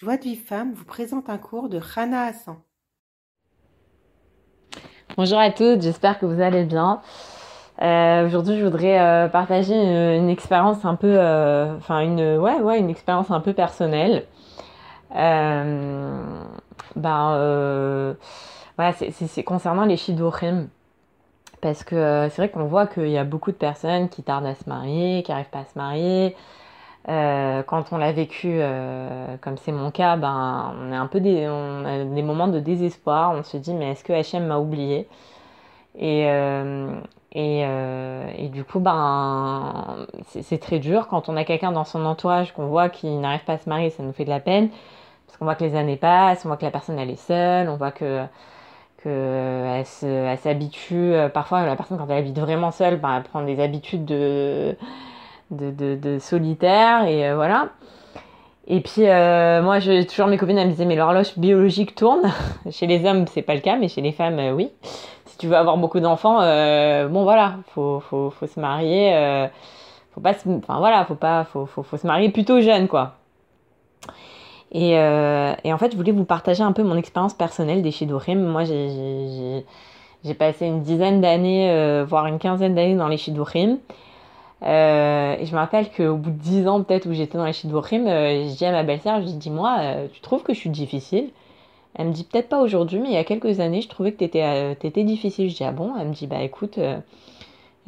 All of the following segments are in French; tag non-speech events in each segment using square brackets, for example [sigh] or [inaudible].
Joie de vie femme vous présente un cours de Rana Hassan. Bonjour à toutes, j'espère que vous allez bien. Euh, Aujourd'hui, je voudrais euh, partager une, expérience un peu, euh, enfin une, ouais, ouais, une expérience un peu personnelle. Ben, voilà, c'est concernant les shidorim. Parce que c'est vrai qu'on voit qu'il y a beaucoup de personnes qui tardent à se marier, qui n'arrivent pas à se marier, euh, quand on l'a vécu, euh, comme c'est mon cas, ben, on, est un peu des, a moments de désespoir. On se dit, mais est-ce que HM m'a oublié? Et, euh, et, et, du coup, ben, c'est très dur. Quand on a quelqu'un dans son entourage qu'on voit qui n'arrive pas à se marier, ça nous fait de la peine. Parce qu'on voit que les années passent, on voit que la personne elle est seule, on voit que qu'elle s'habitue. Parfois, la personne, quand elle habite vraiment seule, ben, elle prend des habitudes de de, solitaire et euh, voilà. Et puis euh, moi, je, toujours mes copines elles me disaient mais l'horloge biologique tourne. [laughs] chez les hommes, c'est pas le cas, mais chez les femmes, euh, oui. Si tu veux avoir beaucoup d'enfants, bon voilà, faut, faut, faut se marier. Faut pas, se, enfin voilà, faut pas, faut, faut, faut se marier plutôt jeune quoi. Et, en fait, je voulais vous partager un peu mon expérience personnelle des Shidorim. Moi, j'ai passé une dizaine d'années, voire une quinzaine d'années dans les Shidorim. Euh, et je me rappelle qu'au bout de 10 ans peut-être où j'étais dans les Shidworim, euh, je dis à ma belle-sœur, je dis dis-moi, euh, tu trouves que je suis difficile? Elle me dit peut-être pas aujourd'hui, mais il y a quelques années, je trouvais que t'étais euh, étais difficile. Je dis ah bon? Elle me dit bah écoute,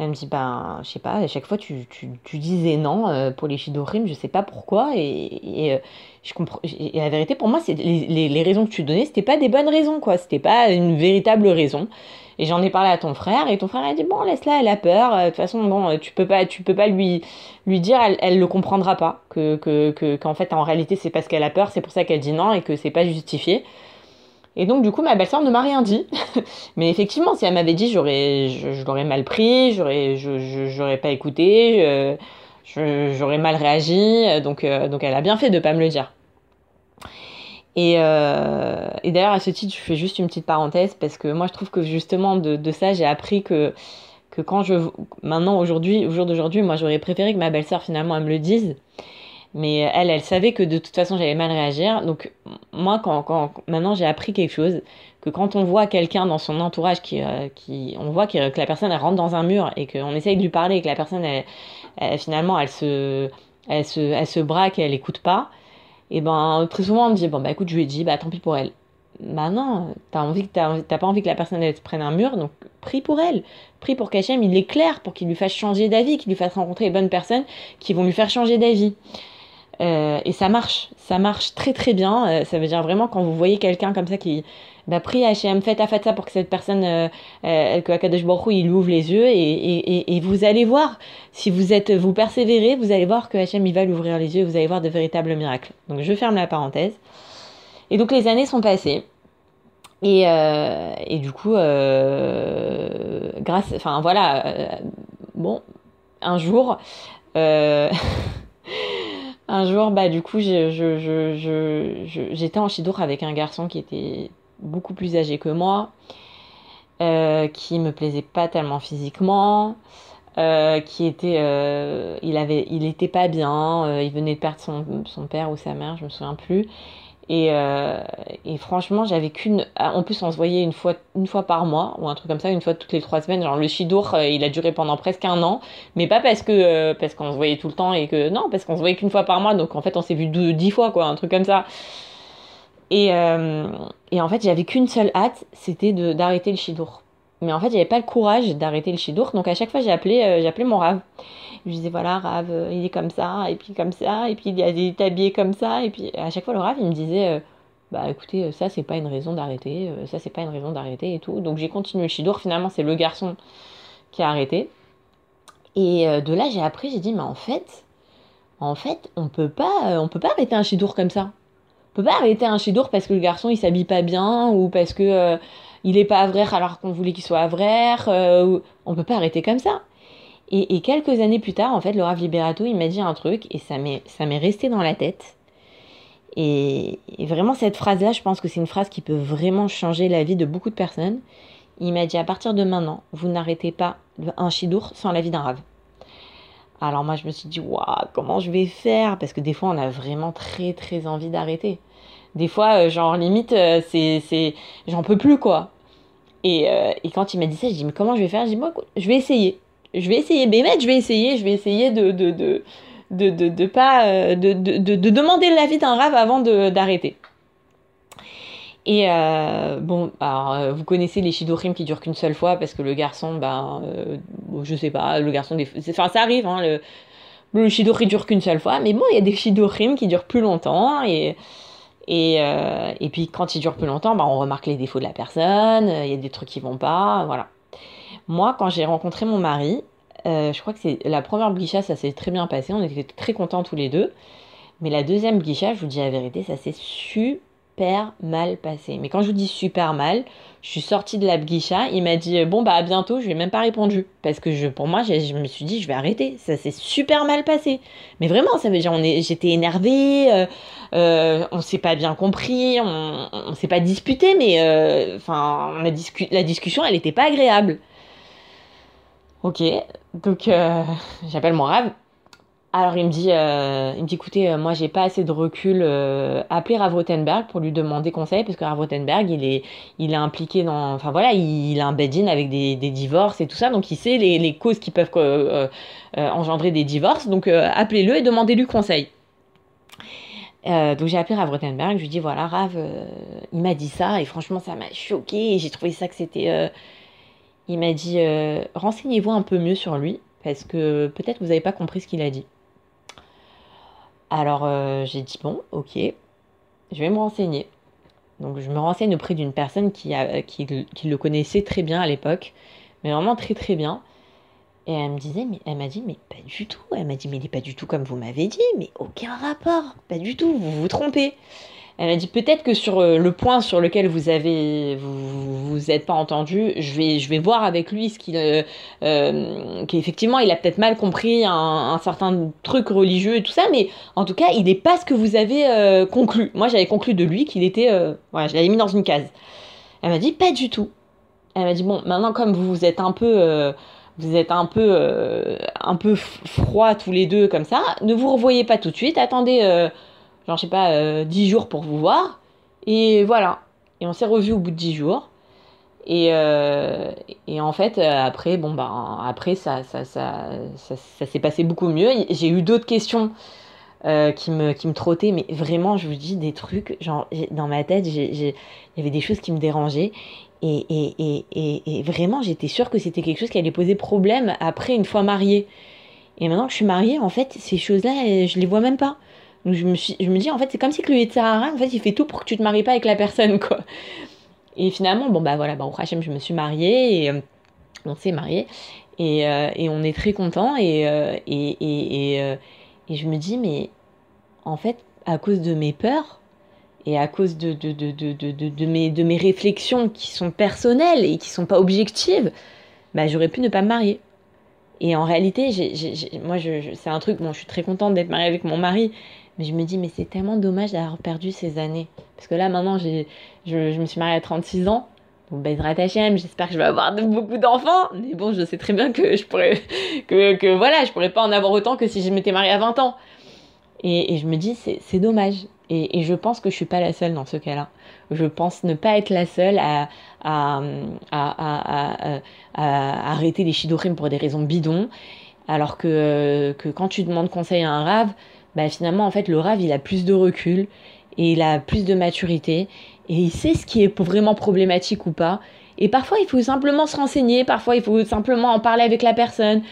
elle me dit bah je sais pas, à chaque fois tu, disais non euh, pour les Shidworim, je sais pas pourquoi. Et, et la vérité pour moi, c'est les, raisons que tu donnais, c'était pas des bonnes raisons quoi, c'était pas une véritable raison. Et j'en ai parlé à ton frère et ton frère a dit bon laisse-la, elle a peur. De toute façon bon tu peux pas peux pas lui lui dire elle, elle le comprendra pas que que que qu'en fait en réalité c'est parce qu'elle a peur, c'est pour ça qu'elle dit non et que c'est pas justifié. Et donc du coup ma belle-sœur ne m'a rien dit. [laughs] Mais effectivement si elle m'avait dit j'aurais je, je l'aurais mal pris, j'aurais je j'aurais pas écouté, j'aurais mal réagi. Donc euh, donc elle a bien fait de pas me le dire. Et, euh, et d'ailleurs, à ce titre, je fais juste une petite parenthèse parce que moi, je trouve que justement de, de ça, j'ai appris que, que quand je. Maintenant, aujourd'hui, au jour d'aujourd'hui, moi, j'aurais préféré que ma belle-sœur, finalement, elle me le dise. Mais elle, elle savait que de toute façon, j'allais mal réagir. Donc, moi, quand, quand maintenant, j'ai appris quelque chose que quand on voit quelqu'un dans son entourage qui, euh, qui on voit que, que, la personne elle rentre dans un mur et qu'on essaye de lui parler et que la personne elle, finalement elle se, elle se, elle se braque et elle écoute pas et ben très souvent on me dit bon bah écoute je lui ai dit bah tant pis pour elle. Bah non t'as envie t'as pas envie que la personne elle se prenne un mur donc prie pour elle. Prie pour qu'Hachem il l'éclaire pour qu'il lui fasse changer d'avis qu'il lui fasse rencontrer les bonnes personnes qui vont lui faire changer d'avis euh, et ça marche. Ça marche très très bien. Euh, ça veut dire vraiment quand vous voyez quelqu'un comme ça qui bah prie Hachem faites ça pour que cette personne euh, que Akadosh Baruch il ouvre les yeux et, et, et, vous allez voir. Si vous êtes vous persévérez vous allez voir que Hachem il va lui ouvrir les yeux et vous allez voir de véritables miracles. Donc je ferme la parenthèse. Et donc les années sont passées. Et, et du coup grâce enfin voilà bon un jour [laughs] un jour bah du coup j'étais en chidour avec un garçon qui était beaucoup plus âgé que moi, euh, qui me plaisait pas tellement physiquement, euh, qui était, euh, il avait, il était pas bien, il venait de perdre son, son, père ou sa mère, je me souviens plus. Et, et franchement, j'avais qu'une. En plus, on se voyait une fois, une fois par mois ou un truc comme ça, une fois toutes les trois semaines. Genre le chidour, il a duré pendant presque un an, mais pas parce que parce qu'on se voyait tout le temps et que non, parce qu'on se voyait qu'une fois par mois. Donc en fait, on s'est vu dix fois quoi, un truc comme ça. Et, euh, et en fait, j'avais qu'une seule hâte, c'était d'arrêter le chidour. Mais en fait, j'avais pas le courage d'arrêter le chidour. Donc à chaque fois, j'ai appelé, euh, mon rave. Je disais voilà, rave, euh, il est comme ça, et puis comme ça, et puis il est habillé comme ça. Et puis à chaque fois, le rave, il me disait euh, bah écoutez, ça c'est pas une raison d'arrêter, ça c'est pas une raison d'arrêter et tout. Donc j'ai continué le chidour. Finalement, c'est le garçon qui a arrêté. Et de là, j'ai appris, j'ai dit mais en fait, en fait, on peut pas, on peut pas arrêter un chidour comme ça peut pas arrêter un chidour parce que le garçon il s'habille pas bien ou parce que euh, il est pas avraire alors qu'on voulait qu'il soit avraire. Euh, on peut pas arrêter comme ça. Et, quelques années plus tard, en fait, le Rav Liberato, il m'a dit un truc et ça m'est ça m'est resté dans la tête. Et, vraiment cette phrase-là, je pense que c'est une phrase qui peut vraiment changer la vie de beaucoup de personnes. Il m'a dit à partir de maintenant, vous n'arrêtez pas un chidour sans l'avis d'un Rav. Alors moi, je me suis dit, waouh, comment je vais faire? Parce que des fois, on a vraiment très, très envie d'arrêter. Des fois, euh, genre, limite, euh, c'est, j'en peux plus, quoi. Et, euh, et quand il m'a dit ça, je dis, mais comment je vais faire? Je dis, moi, je vais essayer. Je vais essayer, Bémet, je vais essayer, je vais essayer de, de, de, de, de, de pas, de, de, de, de demander l'avis d'un rave avant d'arrêter. Et euh, bon, alors, euh, vous connaissez les shidorim qui durent qu'une seule fois parce que le garçon, ben, euh, je sais pas, le garçon, des... enfin, ça arrive, hein, le, le shidori dure qu'une seule fois, mais bon, il y a des shidorim qui durent plus longtemps et. Et, euh, et puis quand ils durent plus longtemps, ben, on remarque les défauts de la personne, il y a des trucs qui vont pas, voilà. Moi, quand j'ai rencontré mon mari, je crois que c'est la première blisha, ça s'est très bien passé, on était très contents tous les deux. Mais la deuxième blisha, je vous dis la vérité, ça s'est super mal passé. Mais quand je vous dis super mal, je suis sortie de la bguicha, il m'a dit bon bah à bientôt, je lui ai même pas répondu parce que je, pour moi, je me suis dit je vais arrêter, ça s'est super mal passé. Mais vraiment, ça veut dire on est, j'étais énervée, euh, euh, on s'est pas bien compris, on, s'est pas disputé, mais enfin euh, la discussion elle était pas agréable. Ok, donc euh, j'appelle mon rave. Alors il me dit, euh, il me dit écoutez, euh, moi j'ai pas assez de recul. Euh, appelez Rav Rothenberg pour lui demander conseil parce que Rav Rothenberg il est, il est impliqué dans, enfin voilà, il, il a un bed-in avec des, divorces et tout ça, donc il sait les, causes qui peuvent engendrer des divorces. Donc appelez-le et demandez-lui conseil. donc j'ai appelé Rav Rothenberg, je lui dis voilà Rav, il m'a dit ça et franchement ça m'a choqué j'ai trouvé ça que c'était il m'a dit renseignez-vous un peu mieux sur lui parce que peut-être vous n'avez pas compris ce qu'il a dit. Alors euh, j'ai dit bon, ok, je vais me renseigner. Donc je me renseigne auprès d'une personne qui, a, qui, qui, le connaissait très bien à l'époque, mais vraiment très très bien. Et elle me disait, mais elle m'a dit, mais pas du tout. Elle m'a dit, mais il n'est pas du tout comme vous m'avez dit, mais aucun rapport, pas du tout, vous vous trompez. Elle m'a dit peut-être que sur euh, le point sur lequel vous avez vous vous êtes pas entendu, je vais je vais voir avec lui ce qu'il euh, euh, qu'effectivement il a peut-être mal compris un, certain truc religieux et tout ça, mais en tout cas il n'est pas ce que vous avez euh, conclu. Moi j'avais conclu de lui qu'il était voilà je l'avais mis dans une case. Elle m'a dit pas du tout. Elle m'a dit bon maintenant comme vous êtes un peu vous êtes un peu un peu froid tous les deux comme ça, ne vous revoyez pas tout de suite, attendez genre je sais pas, euh, 10 jours pour vous voir. Et voilà. Et on s'est revus au bout de 10 jours. Et, euh, et en fait, euh, après, bon, bah, après, ça, ça, ça, ça, ça s'est passé beaucoup mieux. J'ai eu d'autres questions euh, qui, me, qui me trottaient, mais vraiment, je vous dis, des trucs, genre, dans ma tête, il y avait des choses qui me dérangeaient. Et, et, et, et, et vraiment, j'étais sûre que c'était quelque chose qui allait poser problème après, une fois mariée. Et maintenant que je suis mariée, en fait, ces choses-là, je les vois même pas. Donc je me, suis, je me dis, en fait, c'est comme si que le Yetzirara, en fait, il fait tout pour que tu te maries pas avec la personne, quoi. Et finalement, bon, bah voilà, bah, au Hachem, je me suis mariée et euh, on s'est mariés. Et, euh, et, on est très contents. Et, euh, et, et, et, je me dis, mais en fait, à cause de mes peurs et à cause de, de, de, de, mes, de mes réflexions qui sont personnelles et qui sont pas objectives, bah, j'aurais pu ne pas me marier. Et en réalité, moi, je, c'est un truc, bon, je suis très contente d'être mariée avec mon mari, mais je me dis, mais c'est tellement dommage d'avoir perdu ces années. Parce que là, maintenant, je, je me suis mariée à 36 ans. Donc, Bezrat Hachem, j'espère que je vais avoir de, beaucoup d'enfants. Mais bon, je sais très bien que je pourrais, que, que voilà, je pourrais pas en avoir autant que si je m'étais mariée à 20 ans. Et, et je me dis, c'est, dommage. Et, et, je pense que je suis pas la seule dans ce cas-là. Je pense ne pas être la seule à, à, à, à, à arrêter les shidorim pour des raisons bidons. Alors que, que quand tu demandes conseil à un rave, bah finalement en fait le rave il a plus de recul et il a plus de maturité et il sait ce qui est vraiment problématique ou pas. Et parfois il faut simplement se renseigner, parfois il faut simplement en parler avec la personne.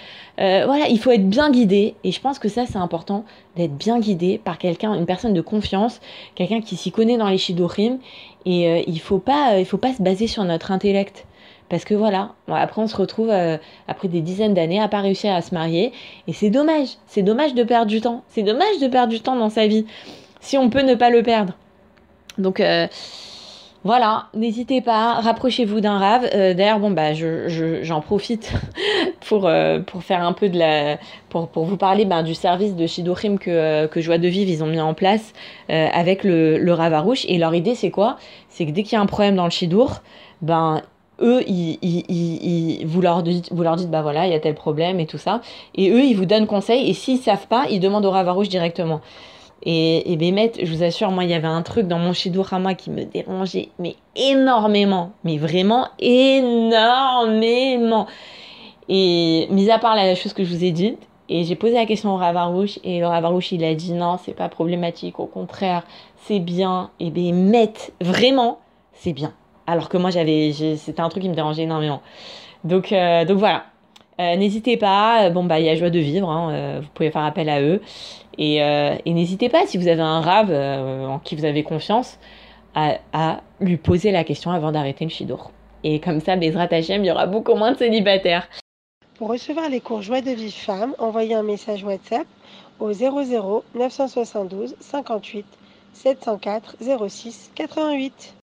Euh, voilà, il faut être bien guidé et je pense que ça c'est important d'être bien guidé par quelqu'un, une personne de confiance, quelqu'un qui s'y connaît dans les shidorim et euh, il faut pas, il faut pas se baser sur notre intellect. Parce que voilà, après on se retrouve euh, après des dizaines d'années à pas réussir à se marier. Et c'est dommage, c'est dommage de perdre du temps. C'est dommage de perdre du temps dans sa vie, si on peut ne pas le perdre. Donc euh, voilà, n'hésitez pas, rapprochez-vous d'un rave. Euh, D'ailleurs, bon bah je, je, j'en profite [laughs] pour, faire un peu de la. pour, vous parler ben, du service de Shidorim que, que Joie de Vivre ils ont mis en place avec le, le Ravarouche. Et leur idée c'est quoi? C'est que dès qu'il y a un problème dans le Shidour, ben eux, ils, vous, leur dites, vous dites, bah voilà, il y a tel problème et tout ça. Et eux, ils vous donnent conseil. Et s'ils savent pas, ils demandent au Ravarouche directement. Et, et Bémet, je vous assure, moi, il y avait un truc dans mon Shidurama qui me dérangeait, mais énormément. Mais vraiment énormément. Et mis à part la chose que je vous ai dite, et j'ai posé la question au Ravarouche, et le Ravarouche, il a dit non, c'est pas problématique, au contraire, c'est bien. Et Bémet, vraiment, c'est bien. Alors que moi, j'avais, c'était un truc qui me dérangeait énormément. Donc, euh, donc voilà. Euh, n'hésitez pas. Bon, bah, il y a joie de vivre. Hein, euh, vous pouvez faire appel à eux. Et, n'hésitez pas, si vous avez un rave en qui vous avez confiance, à, lui poser la question avant d'arrêter le shidour. Et comme ça, Bezrat Hachem, il y aura beaucoup moins de célibataires. Pour recevoir les cours Joie de Vivre Femme, envoyez un message WhatsApp au 00 972 58 704 06 88.